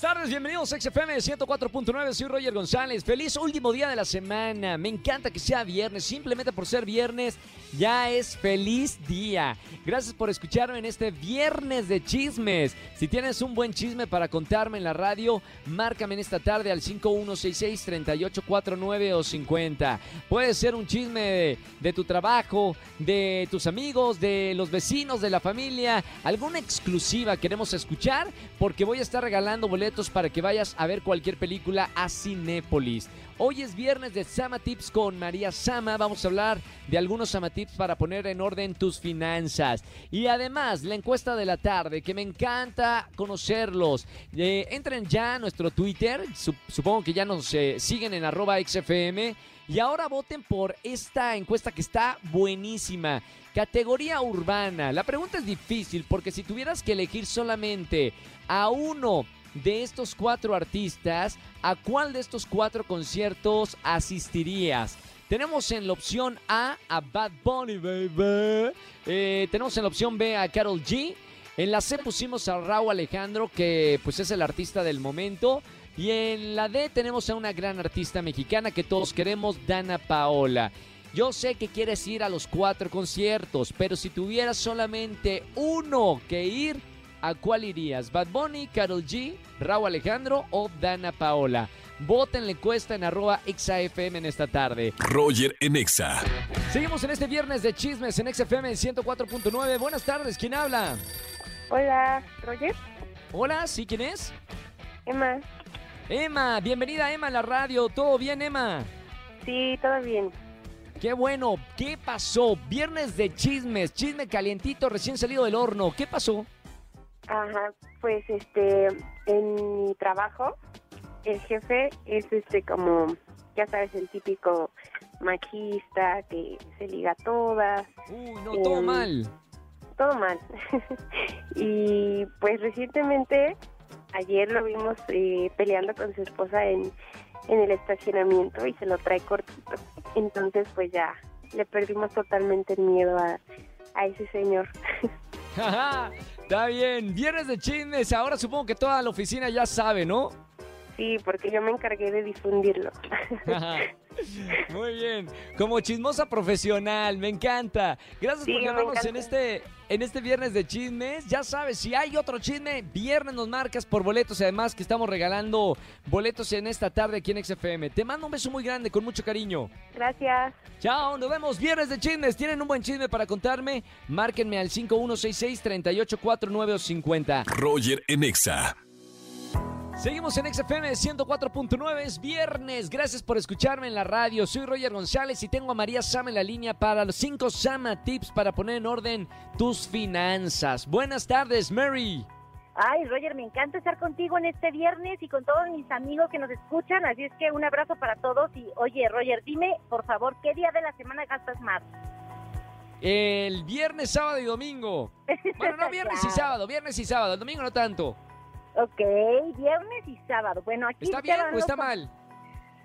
Buenas tardes, bienvenidos a XFM 104.9, soy Roger González. Feliz último día de la semana. Me encanta que sea viernes, simplemente por ser viernes ya es feliz día. Gracias por escucharme en este viernes de chismes. Si tienes un buen chisme para contarme en la radio, márcame en esta tarde al 5166-3849 o 50. Puede ser un chisme de, de tu trabajo, de tus amigos, de los vecinos, de la familia, alguna exclusiva queremos escuchar porque voy a estar regalando boletos para que vayas a ver cualquier película a Cinépolis. Hoy es viernes de Sama Tips con María Sama. Vamos a hablar de algunos Sama Tips para poner en orden tus finanzas. Y además, la encuesta de la tarde, que me encanta conocerlos. Eh, entren ya a nuestro Twitter. supongo que ya nos eh, siguen en arroba XFM. Y ahora voten por esta encuesta que está buenísima. Categoría urbana. La pregunta es difícil porque si tuvieras que elegir solamente a uno de estos cuatro artistas, ¿a cuál de estos cuatro conciertos asistirías? Tenemos en la opción A a Bad Bunny, baby. Eh, tenemos en la opción B a Carol G. En la C pusimos a Raúl Alejandro, que pues es el artista del momento. Y en la D tenemos a una gran artista mexicana que todos queremos, Dana Paola. Yo sé que quieres ir a los cuatro conciertos, pero si tuvieras solamente uno que ir, ¿a cuál irías? ¿Bad Bunny, Carol G, Raúl Alejandro o Dana Paola? Voten la encuesta en arroba XAFM en esta tarde. Roger en Exa. Seguimos en este viernes de chismes en XFM 104.9. Buenas tardes, ¿quién habla? Hola, Roger. Hola, ¿sí quién es? Emma. Emma, bienvenida Emma a la radio. ¿Todo bien, Emma? Sí, todo bien. Qué bueno, ¿qué pasó? Viernes de chismes, chisme calientito recién salido del horno. ¿Qué pasó? Ajá, pues este, en mi trabajo, el jefe es este como, ya sabes, el típico machista que se liga a todas. Uy, no, todo Em, mal. Todo mal. y pues recientemente, ayer lo vimos eh, peleando con su esposa en, en el estacionamiento y se lo trae cortito. Entonces pues ya le perdimos totalmente el miedo a, a ese señor. Está bien, viernes de chismes. Ahora supongo que toda la oficina ya sabe, ¿no? Sí, porque yo me encargué de difundirlo. Muy bien, como chismosa profesional, me encanta. Gracias Sí, por llamarnos en este, en este viernes de chismes. Ya sabes, si hay otro chisme, viernes nos marcas por boletos y además que estamos regalando boletos en esta tarde aquí en XFM. Te mando un beso muy grande con mucho cariño. Gracias. Chao, nos vemos viernes de chismes. ¿Tienen un buen chisme para contarme? Márquenme al 5166-3849 o 50. Roger en Exa. Seguimos en XFM 104.9, es viernes. Gracias por escucharme en la radio. Soy Roger González y tengo a María Sama en la línea para los 5 Sama Tips para poner en orden tus finanzas. Buenas tardes, Mary. Ay, Roger, me encanta estar contigo en este viernes y con todos mis amigos que nos escuchan, así es que un abrazo para todos y oye, Roger, dime, por favor, ¿qué día de la semana gastas más? El viernes, sábado y domingo. Bueno, no viernes y sábado, viernes y sábado, el domingo no tanto. Ok, viernes y sábado. Bueno, aquí ¿Está bien o está mal?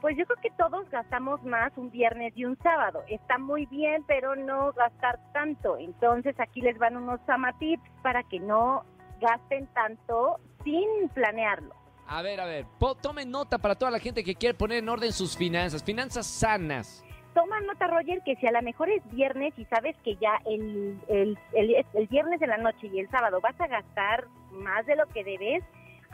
Pues yo creo que todos gastamos más un viernes y un sábado. Está muy bien, pero no gastar tanto. Entonces aquí les van unos Sama tips para que no gasten tanto sin planearlo. A ver, a ver, po- tomen nota para toda la gente que quiere poner en orden sus finanzas, finanzas sanas. Toma nota, Roger, que si a lo mejor es viernes y sabes que ya el, el, el, el viernes de la noche y el sábado vas a gastar más de lo que debes,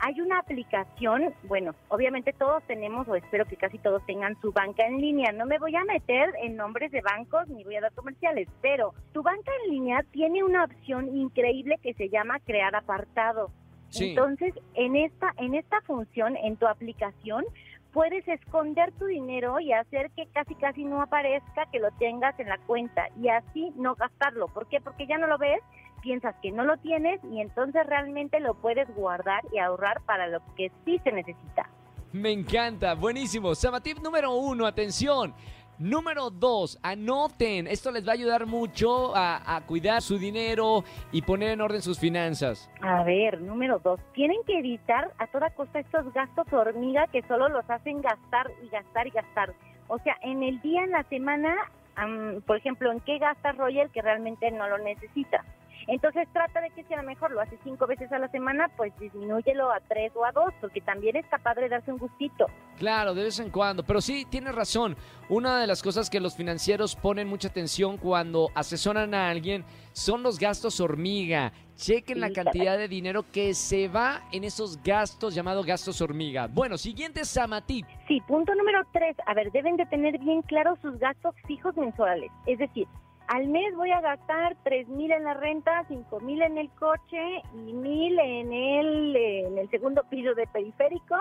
hay una aplicación, bueno, obviamente todos tenemos, o espero que casi todos tengan su banca en línea. No me voy a meter en nombres de bancos ni voy a dar comerciales, pero tu banca en línea tiene una opción increíble que se llama crear apartado. Sí. Entonces, en esta, en esta función, en tu aplicación, puedes esconder tu dinero y hacer que casi casi no aparezca que lo tengas en la cuenta y así no gastarlo. ¿Por qué? Porque ya no lo ves, piensas que no lo tienes y entonces realmente lo puedes guardar y ahorrar para lo que sí se necesita. Me encanta, buenísimo. Samatip número uno, atención. Número dos, anoten. Esto les va a ayudar mucho a, a cuidar su dinero y poner en orden sus finanzas. A ver, número dos, tienen que evitar a toda costa estos gastos hormiga que solo los hacen gastar y gastar y gastar. O sea, en el día, en la semana, am, por ejemplo, ¿en qué gasta Roger que realmente no lo necesita? Entonces trata de que si a lo mejor lo hace cinco veces a la semana, pues disminúyelo a tres o a dos, porque también está padre darse un gustito. Claro, de vez en cuando. Pero sí, tienes razón. Una de las cosas que los financieros ponen mucha atención cuando asesoran a alguien son los gastos hormiga. Chequen la cantidad de dinero que se va en esos gastos llamados gastos hormiga. Bueno, siguiente Samatip. Sí, punto número tres. A ver, deben de tener bien claros sus gastos fijos mensuales. Es decir, al mes voy a gastar tres mil en la renta, cinco mil en el coche y mil en el, en el segundo piso de periférico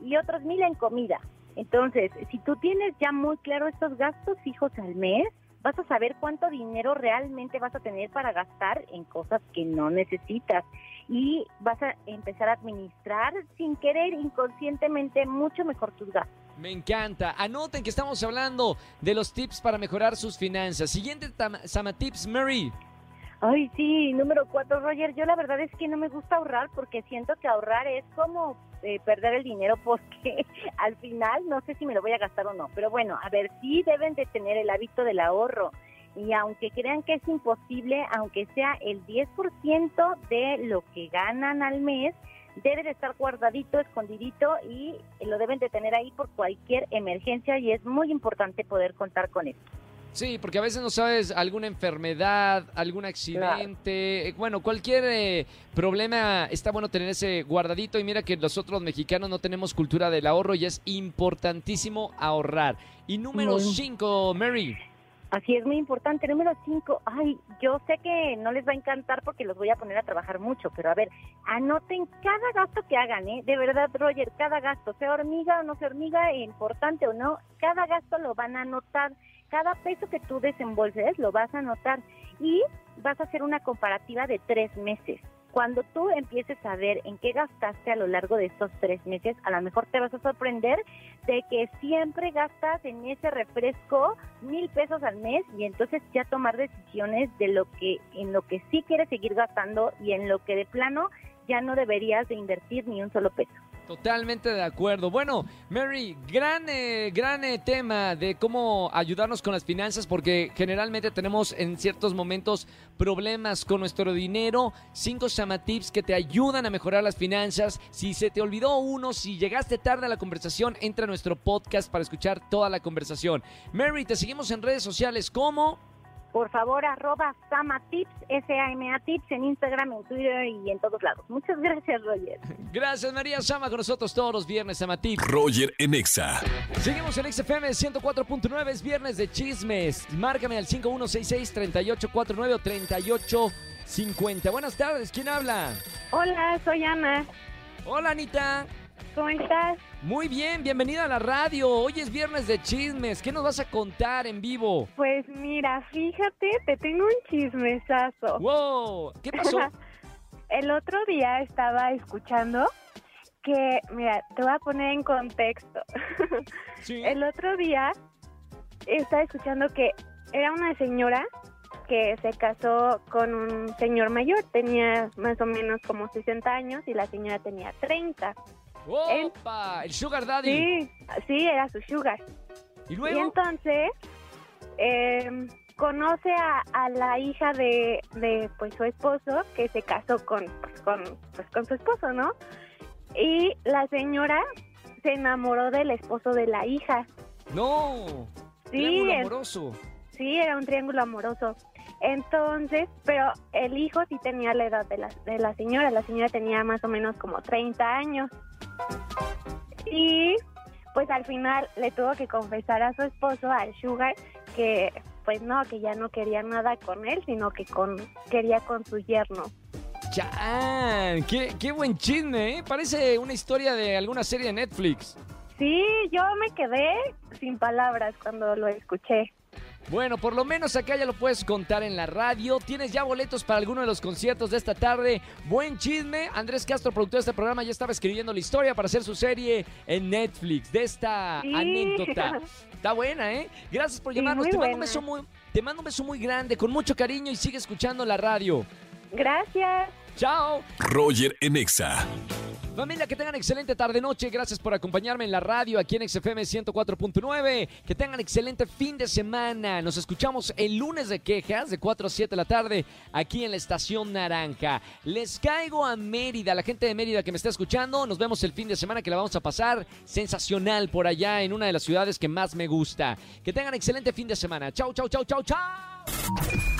y otros mil en comida. Entonces, si tú tienes ya muy claro estos gastos fijos al mes, vas a saber cuánto dinero realmente vas a tener para gastar en cosas que no necesitas y vas a empezar a administrar sin querer inconscientemente mucho mejor tus gastos. Me encanta. Anoten que estamos hablando de los tips para mejorar sus finanzas. Siguiente tam- Samatips, Mary. Ay, sí, número cuatro, Roger. Yo la verdad es que no me gusta ahorrar porque siento que ahorrar es como eh, perder el dinero porque al final no sé si me lo voy a gastar o no. Pero bueno, a ver, sí deben de tener el hábito del ahorro. Y aunque crean que es imposible, aunque sea el 10% de lo que ganan al mes, debe de estar guardadito, escondidito y lo deben de tener ahí por cualquier emergencia y es muy importante poder contar con esto. Sí, porque a veces no sabes alguna enfermedad, algún accidente, eh, bueno, cualquier eh, problema está bueno tener ese guardadito y mira que nosotros mexicanos no tenemos cultura del ahorro y es importantísimo ahorrar. Y número Muy. 5, Mary. Así es muy importante. Número cinco, ay, yo sé que no les va a encantar porque los voy a poner a trabajar mucho, pero a ver, anoten cada gasto que hagan, ¿eh? De verdad, Roger, cada gasto, sea hormiga o no sea hormiga, importante o no, cada gasto lo van a anotar. Cada peso que tú desembolses lo vas a anotar y vas a hacer una comparativa de tres meses. Cuando tú empieces a ver en qué gastaste a lo largo de estos tres meses, a lo mejor te vas a sorprender de que siempre gastas en ese refresco mil pesos al mes y entonces ya tomar decisiones de lo que en lo que sí quieres seguir gastando y en lo que de plano ya no deberías de invertir ni un solo peso. Totalmente de acuerdo. Bueno, Mary, gran, eh, gran eh, tema de cómo ayudarnos con las finanzas, porque generalmente tenemos en ciertos momentos problemas con nuestro dinero. Cinco Tips que te ayudan a mejorar las finanzas. Si se te olvidó uno, si llegaste tarde a la conversación, entra a nuestro podcast para escuchar toda la conversación. Mary, te seguimos en redes sociales como... Por favor, arroba Samatips, S-A-M-A Tips en Instagram, en Twitter y en todos lados. Muchas gracias, Roger. Gracias, María Sama, con nosotros todos los viernes, Samatips. Roger en Exa. Seguimos en XFM 104.9, es viernes de chismes. Márcame al 5166-3849 o 3850. Buenas tardes, ¿quién habla? Hola, soy Ana. Hola, Anita. ¿Cómo estás? Muy bien, bienvenida a la radio. Hoy es viernes de chismes. ¿Qué nos vas a contar en vivo? Pues mira, fíjate, te tengo un chismesazo. ¡Wow! ¿Qué pasó? El otro día estaba escuchando que, mira, te voy a poner en contexto. Sí. El otro día estaba escuchando que era una señora que se casó con un señor mayor, tenía más o menos como 60 años y la señora tenía 30. ¡Opa! El Sugar Daddy. Sí, sí, era su sugar. ¿Y Y luego? entonces eh, conoce a, a la hija de, de, pues su esposo que se casó con pues, con pues, con su esposo, ¿no? Y la señora se enamoró del esposo de la hija. ¡No! Sí, Triángulo amoroso. sí, era un triángulo amoroso. Entonces, pero el hijo sí tenía la edad de la, de la señora. La señora tenía más o menos como 30 años. Y pues al final le tuvo que confesar a su esposo, al Sugar, que pues no, que ya no quería nada con él, sino que con quería con su yerno. ¡Chan! ¡Qué, qué buen chisme, ¿eh? Parece una historia de alguna serie de Netflix. Sí, yo me quedé sin palabras cuando lo escuché. Bueno, por lo menos acá ya lo puedes contar en la radio. Tienes ya boletos para alguno de los conciertos de esta tarde. Buen chisme. Andrés Castro, productor de este programa, ya estaba escribiendo la historia para hacer su serie en Netflix de esta Sí. anécdota. Está buena, ¿eh? Gracias por Sí, llamarnos. muy te, mando un beso muy, te mando un beso muy grande, con mucho cariño y sigue escuchando la radio. Gracias. ¡Chao! Roger en Exa. Familia, que tengan excelente tarde-noche. Gracias por acompañarme en la radio aquí en XFM 104.9. Que tengan excelente fin de semana. Nos escuchamos el lunes de quejas de 4 a 7 de la tarde aquí en la Estación Naranja. Les caigo a Mérida, la gente de Mérida que me está escuchando. Nos vemos el fin de semana que la vamos a pasar sensacional por allá en una de las ciudades que más me gusta. Que tengan excelente fin de semana. Chau, chau, chau, chau, chau.